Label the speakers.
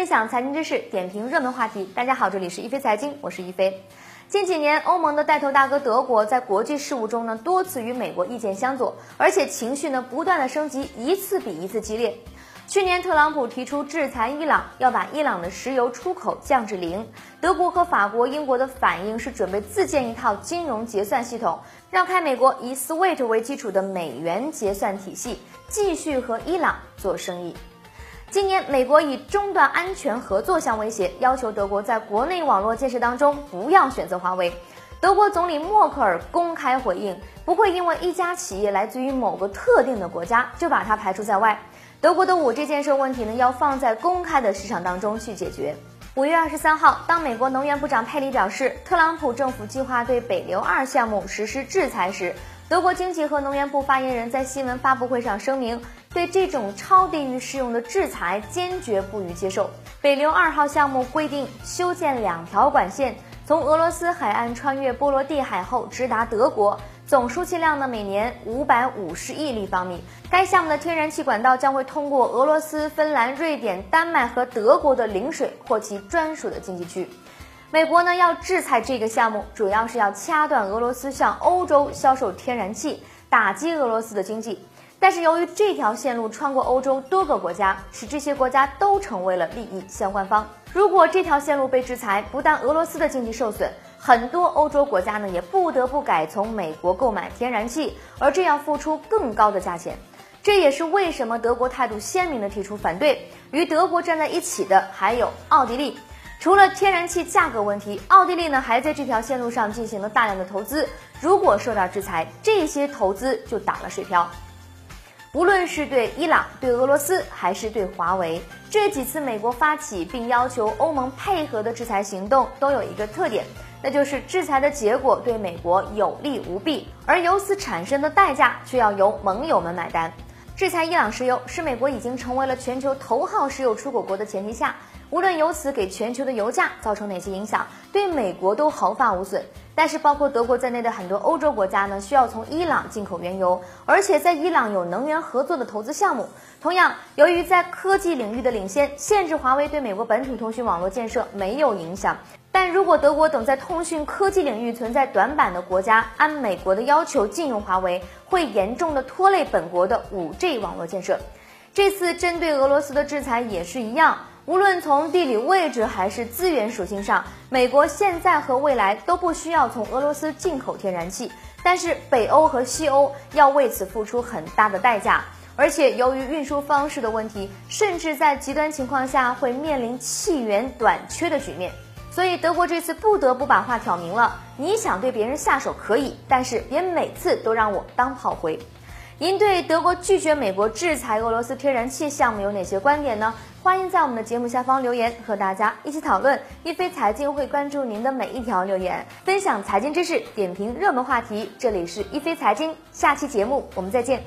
Speaker 1: 分享财经知识，点评热门话题。大家好，这里是一飞财经，我是一飞。近几年，欧盟的带头大哥德国在国际事务中呢多次与美国意见相左，而且情绪呢不断的升级，一次比一次激烈。去年，特朗普提出制裁伊朗，要把伊朗的石油出口降至零。德国和法国、英国的反应是准备自建一套金融结算系统，绕开美国以 SWIFT 为基础的美元结算体系，继续和伊朗做生意。今年，美国以中断安全合作相威胁，要求德国在国内网络建设当中不要选择华为。德国总理默克尔公开回应，不会因为一家企业来自于某个特定的国家就把它排除在外。德国的五 G 建设问题呢，要放在公开的市场当中去解决。五月二十三号，当美国能源部长佩里表示，特朗普政府计划对北流二项目实施制裁时，德国经济和能源部发言人在新闻发布会上声明，对这种超地域适用的制裁坚决不予接受。北流二号项目规定修建两条管线，从俄罗斯海岸穿越波罗的海后直达德国。总输气量呢，每年五百五十亿立方米。该项目的天然气管道将会通过俄罗斯、芬兰、瑞典、丹麦和德国的领水或其专属的经济区。美国呢要制裁这个项目，主要是要掐断俄罗斯向欧洲销售天然气，打击俄罗斯的经济。但是由于这条线路穿过欧洲多个国家，使这些国家都成为了利益相关方。如果这条线路被制裁，不但俄罗斯的经济受损。很多欧洲国家呢，也不得不改从美国购买天然气，而这样付出更高的价钱。这也是为什么德国态度鲜明地提出反对。与德国站在一起的还有奥地利。除了天然气价格问题，奥地利呢还在这条线路上进行了大量的投资。如果受到制裁，这些投资就打了水漂。无论是对伊朗、对俄罗斯，还是对华为，这几次美国发起并要求欧盟配合的制裁行动，都有一个特点。那就是制裁的结果对美国有利无弊，而由此产生的代价却要由盟友们买单。制裁伊朗石油是美国已经成为了全球头号石油出口国的前提下，无论由此给全球的油价造成哪些影响，对美国都毫发无损。但是，包括德国在内的很多欧洲国家呢，需要从伊朗进口原油，而且在伊朗有能源合作的投资项目。同样，由于在科技领域的领先，限制华为对美国本土通讯网络建设没有影响。但如果德国等在通讯科技领域存在短板的国家按美国的要求禁用华为，会严重的拖累本国的五 G 网络建设。这次针对俄罗斯的制裁也是一样，无论从地理位置还是资源属性上，美国现在和未来都不需要从俄罗斯进口天然气，但是北欧和西欧要为此付出很大的代价，而且由于运输方式的问题，甚至在极端情况下会面临气源短缺的局面。所以德国这次不得不把话挑明了：你想对别人下手可以，但是别每次都让我当炮灰。您对德国拒绝美国制裁俄罗斯天然气项目有哪些观点呢？欢迎在我们的节目下方留言，和大家一起讨论。一飞财经会关注您的每一条留言，分享财经知识，点评热门话题。这里是一飞财经，下期节目我们再见。